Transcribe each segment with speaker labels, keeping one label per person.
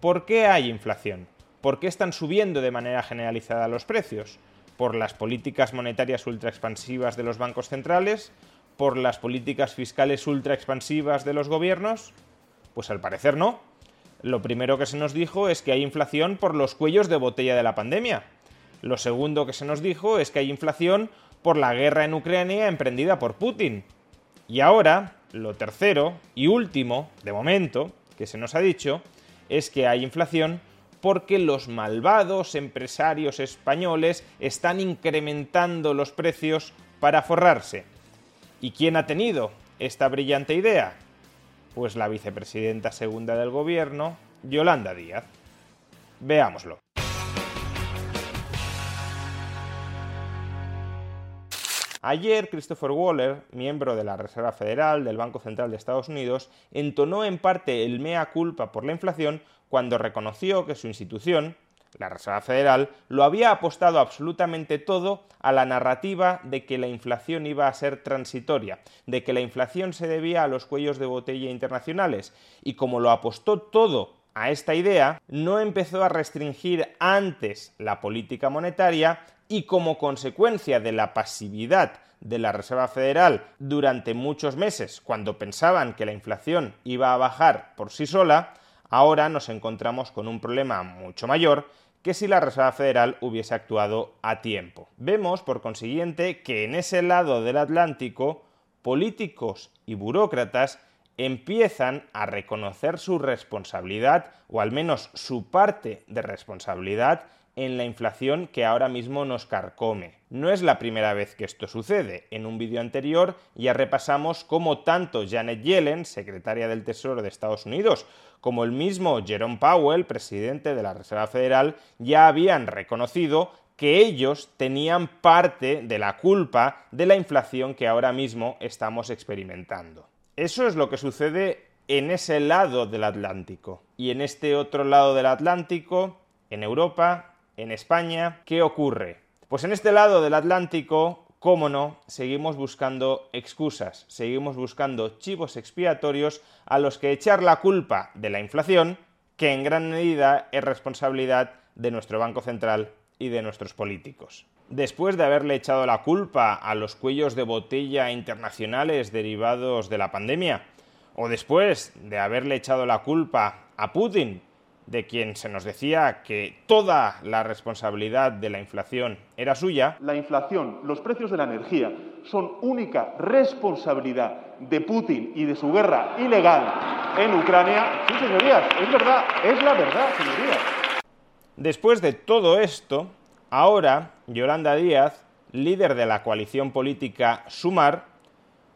Speaker 1: ¿Por qué hay inflación? ¿Por qué están subiendo de manera generalizada los precios? ¿Por las políticas monetarias ultra expansivas de los bancos centrales? ¿Por las políticas fiscales ultra expansivas de los gobiernos? Pues al parecer no. Lo primero que se nos dijo es que hay inflación por los cuellos de botella de la pandemia. Lo segundo que se nos dijo es que hay inflación por la guerra en Ucrania emprendida por Putin. Y ahora, lo tercero y último, de momento, que se nos ha dicho, es que hay inflación porque los malvados empresarios españoles están incrementando los precios para forrarse. ¿Y quién ha tenido esta brillante idea? Pues la vicepresidenta segunda del gobierno, Yolanda Díaz. Veámoslo. Ayer, Christopher Waller, miembro de la Reserva Federal del Banco Central de Estados Unidos, entonó en parte el mea culpa por la inflación cuando reconoció que su institución, la Reserva Federal, lo había apostado absolutamente todo a la narrativa de que la inflación iba a ser transitoria, de que la inflación se debía a los cuellos de botella internacionales, y como lo apostó todo a esta idea, no empezó a restringir antes la política monetaria, y como consecuencia de la pasividad de la Reserva Federal durante muchos meses, cuando pensaban que la inflación iba a bajar por sí sola, ahora nos encontramos con un problema mucho mayor que si la Reserva Federal hubiese actuado a tiempo. Vemos, por consiguiente, que en ese lado del Atlántico, políticos y burócratas empiezan a reconocer su responsabilidad, o al menos su parte de responsabilidad, en la inflación que ahora mismo nos carcome. No es la primera vez que esto sucede. En un vídeo anterior ya repasamos cómo tanto Janet Yellen, secretaria del Tesoro de Estados Unidos, como el mismo Jerome Powell, presidente de la Reserva Federal, ya habían reconocido que ellos tenían parte de la culpa de la inflación que ahora mismo estamos experimentando. Eso es lo que sucede en ese lado del Atlántico. Y en este otro lado del Atlántico, en Europa, en España, ¿qué ocurre? Pues en este lado del Atlántico, cómo no, seguimos buscando excusas, seguimos buscando chivos expiatorios a los que echar la culpa de la inflación, que en gran medida es responsabilidad de nuestro Banco Central y de nuestros políticos. Después de haberle echado la culpa a los cuellos de botella internacionales derivados de la pandemia, o después de haberle echado la culpa a Putin de quien se nos decía que toda la responsabilidad de la inflación era suya.
Speaker 2: La inflación, los precios de la energía son única responsabilidad de Putin y de su guerra ilegal en Ucrania. Sí, señorías, es verdad, es la verdad, señorías.
Speaker 1: Después de todo esto, ahora Yolanda Díaz, líder de la coalición política Sumar,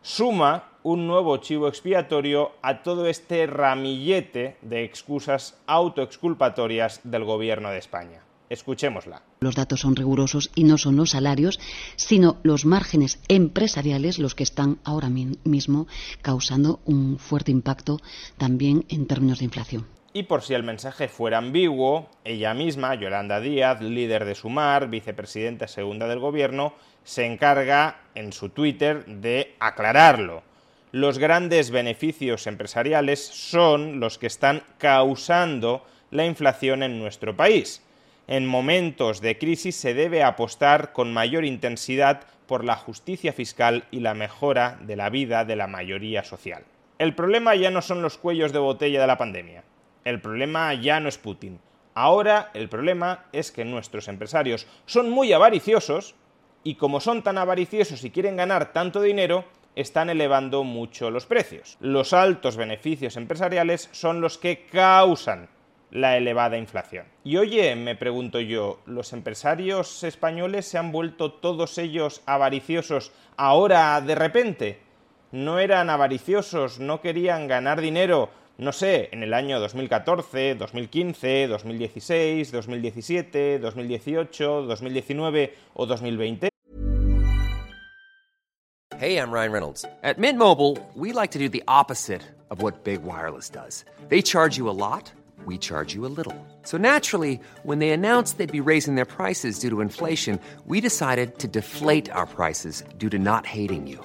Speaker 1: suma un nuevo chivo expiatorio a todo este ramillete de excusas autoexculpatorias del gobierno de España. Escuchémosla.
Speaker 3: Los datos son rigurosos y no son los salarios, sino los márgenes empresariales los que están ahora mismo causando un fuerte impacto también en términos de inflación.
Speaker 1: Y por si el mensaje fuera ambiguo, ella misma, Yolanda Díaz, líder de Sumar, vicepresidenta segunda del gobierno, se encarga en su Twitter de aclararlo los grandes beneficios empresariales son los que están causando la inflación en nuestro país. En momentos de crisis se debe apostar con mayor intensidad por la justicia fiscal y la mejora de la vida de la mayoría social. El problema ya no son los cuellos de botella de la pandemia. El problema ya no es Putin. Ahora el problema es que nuestros empresarios son muy avariciosos y como son tan avariciosos y quieren ganar tanto dinero, están elevando mucho los precios. Los altos beneficios empresariales son los que causan la elevada inflación. Y oye, me pregunto yo, ¿los empresarios españoles se han vuelto todos ellos avariciosos ahora de repente? ¿No eran avariciosos, no querían ganar dinero no sé, en el año 2014, 2015, 2016, 2017, 2018, 2019 o 2020?
Speaker 4: Hey, I'm Ryan Reynolds. At Mint Mobile, we like to do the opposite of what Big Wireless does. They charge you a lot, we charge you a little. So naturally, when they announced they'd be raising their prices due to inflation, we decided to deflate our prices due to not hating you.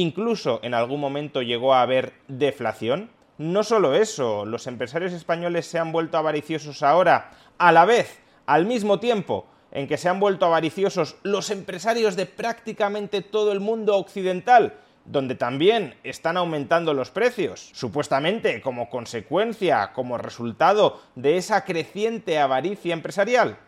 Speaker 1: incluso en algún momento llegó a haber deflación. No solo eso, los empresarios españoles se han vuelto avariciosos ahora, a la vez, al mismo tiempo en que se han vuelto avariciosos los empresarios de prácticamente todo el mundo occidental, donde también están aumentando los precios, supuestamente como consecuencia, como resultado de esa creciente avaricia empresarial.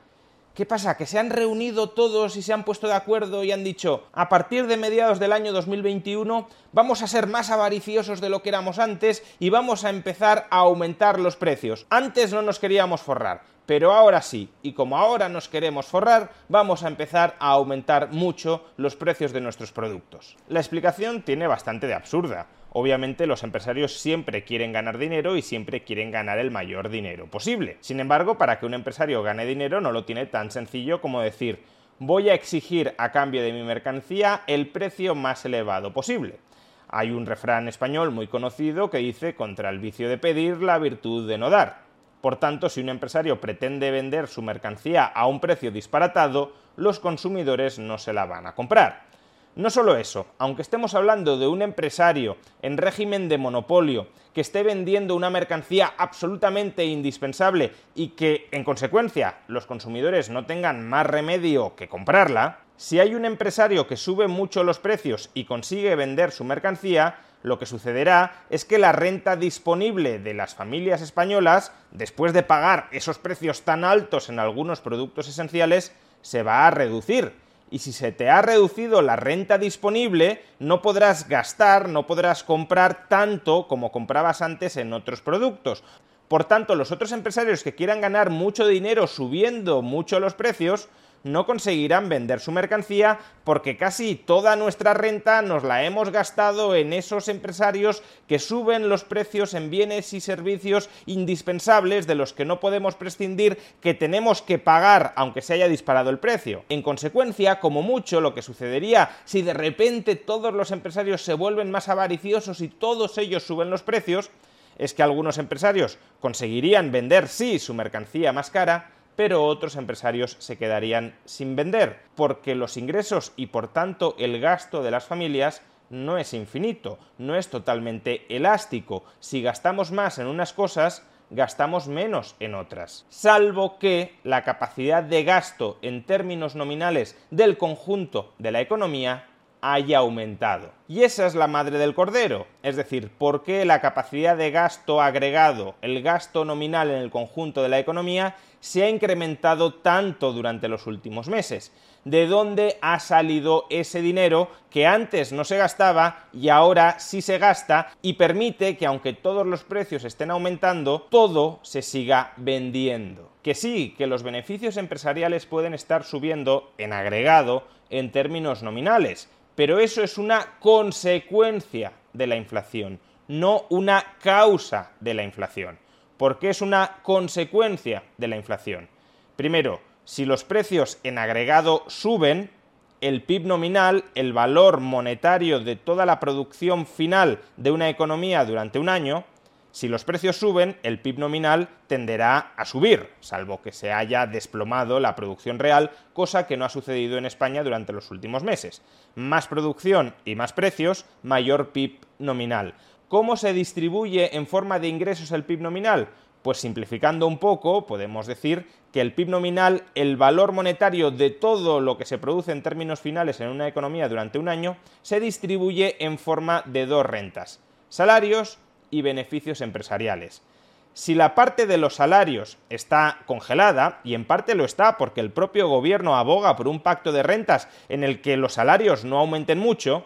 Speaker 1: ¿Qué pasa? Que se han reunido todos y se han puesto de acuerdo y han dicho, a partir de mediados del año 2021 vamos a ser más avariciosos de lo que éramos antes y vamos a empezar a aumentar los precios. Antes no nos queríamos forrar, pero ahora sí, y como ahora nos queremos forrar, vamos a empezar a aumentar mucho los precios de nuestros productos. La explicación tiene bastante de absurda. Obviamente los empresarios siempre quieren ganar dinero y siempre quieren ganar el mayor dinero posible. Sin embargo, para que un empresario gane dinero no lo tiene tan sencillo como decir voy a exigir a cambio de mi mercancía el precio más elevado posible. Hay un refrán español muy conocido que dice contra el vicio de pedir la virtud de no dar. Por tanto, si un empresario pretende vender su mercancía a un precio disparatado, los consumidores no se la van a comprar. No solo eso, aunque estemos hablando de un empresario en régimen de monopolio que esté vendiendo una mercancía absolutamente indispensable y que, en consecuencia, los consumidores no tengan más remedio que comprarla, si hay un empresario que sube mucho los precios y consigue vender su mercancía, lo que sucederá es que la renta disponible de las familias españolas, después de pagar esos precios tan altos en algunos productos esenciales, se va a reducir y si se te ha reducido la renta disponible, no podrás gastar, no podrás comprar tanto como comprabas antes en otros productos. Por tanto, los otros empresarios que quieran ganar mucho dinero subiendo mucho los precios, no conseguirán vender su mercancía porque casi toda nuestra renta nos la hemos gastado en esos empresarios que suben los precios en bienes y servicios indispensables de los que no podemos prescindir, que tenemos que pagar aunque se haya disparado el precio. En consecuencia, como mucho, lo que sucedería si de repente todos los empresarios se vuelven más avariciosos y todos ellos suben los precios, es que algunos empresarios conseguirían vender sí su mercancía más cara, pero otros empresarios se quedarían sin vender, porque los ingresos y por tanto el gasto de las familias no es infinito, no es totalmente elástico. Si gastamos más en unas cosas, gastamos menos en otras. Salvo que la capacidad de gasto en términos nominales del conjunto de la economía haya aumentado. Y esa es la madre del cordero, es decir, por qué la capacidad de gasto agregado, el gasto nominal en el conjunto de la economía, se ha incrementado tanto durante los últimos meses. de dónde ha salido ese dinero que antes no se gastaba y ahora sí se gasta y permite que aunque todos los precios estén aumentando, todo se siga vendiendo. Que sí, que los beneficios empresariales pueden estar subiendo en agregado en términos nominales, pero eso es una consecuencia de la inflación, no una causa de la inflación. ¿Por qué es una consecuencia de la inflación? Primero, si los precios en agregado suben, el PIB nominal, el valor monetario de toda la producción final de una economía durante un año, si los precios suben, el PIB nominal tenderá a subir, salvo que se haya desplomado la producción real, cosa que no ha sucedido en España durante los últimos meses. Más producción y más precios, mayor PIB nominal. ¿Cómo se distribuye en forma de ingresos el PIB nominal? Pues simplificando un poco, podemos decir que el PIB nominal, el valor monetario de todo lo que se produce en términos finales en una economía durante un año, se distribuye en forma de dos rentas, salarios y beneficios empresariales. Si la parte de los salarios está congelada, y en parte lo está porque el propio gobierno aboga por un pacto de rentas en el que los salarios no aumenten mucho,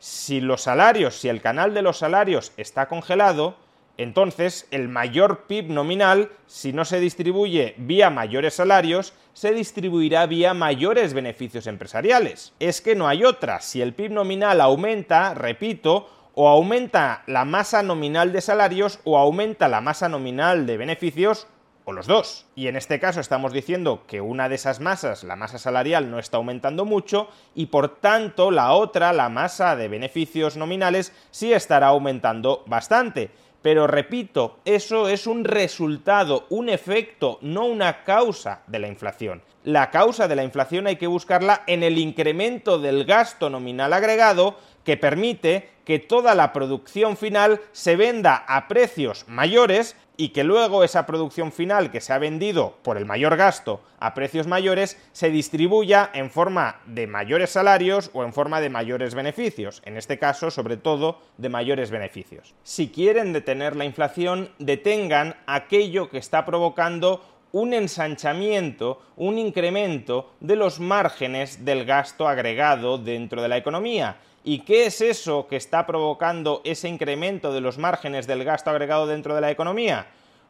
Speaker 1: si los salarios, si el canal de los salarios está congelado, entonces el mayor PIB nominal, si no se distribuye vía mayores salarios, se distribuirá vía mayores beneficios empresariales. Es que no hay otra. Si el PIB nominal aumenta, repito, o aumenta la masa nominal de salarios o aumenta la masa nominal de beneficios los dos. Y en este caso estamos diciendo que una de esas masas, la masa salarial, no está aumentando mucho y por tanto la otra, la masa de beneficios nominales, sí estará aumentando bastante. Pero repito, eso es un resultado, un efecto, no una causa de la inflación. La causa de la inflación hay que buscarla en el incremento del gasto nominal agregado que permite que toda la producción final se venda a precios mayores y que luego esa producción final que se ha vendido por el mayor gasto a precios mayores se distribuya en forma de mayores salarios o en forma de mayores beneficios, en este caso sobre todo de mayores beneficios. Si quieren detener la inflación, detengan aquello que está provocando un ensanchamiento, un incremento de los márgenes del gasto agregado dentro de la economía ¿Y qué es eso que está provocando ese incremento de los márgenes del gasto agregado dentro de la economía?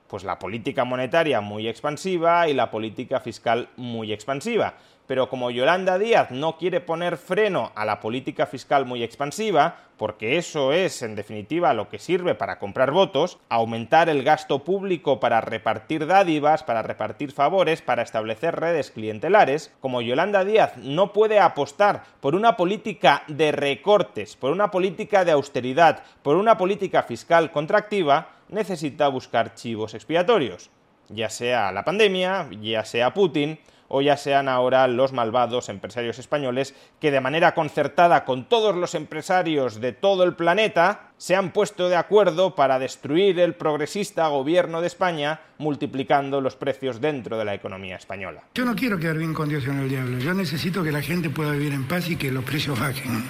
Speaker 1: Pues la política monetaria muy expansiva y la política fiscal muy expansiva pero como Yolanda Díaz no quiere poner freno a la política fiscal muy expansiva, porque eso es en definitiva lo que sirve para comprar votos, aumentar el gasto público para repartir dádivas, para repartir favores, para establecer redes clientelares, como Yolanda Díaz no puede apostar por una política de recortes, por una política de austeridad, por una política fiscal contractiva, necesita buscar chivos expiatorios, ya sea la pandemia, ya sea Putin, o ya sean ahora los malvados empresarios españoles que de manera concertada con todos los empresarios de todo el planeta se han puesto de acuerdo para destruir el progresista gobierno de España multiplicando los precios dentro de la economía española.
Speaker 5: Yo no quiero quedar bien con Dios y con el diablo, yo necesito que la gente pueda vivir en paz y que los precios bajen.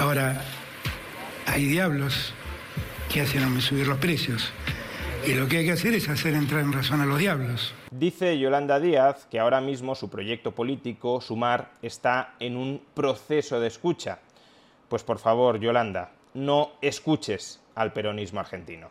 Speaker 5: Ahora, hay diablos que hacen subir los precios. Y lo que hay que hacer es hacer entrar en razón a los diablos.
Speaker 1: Dice Yolanda Díaz que ahora mismo su proyecto político, Sumar, está en un proceso de escucha. Pues por favor, Yolanda, no escuches al peronismo argentino.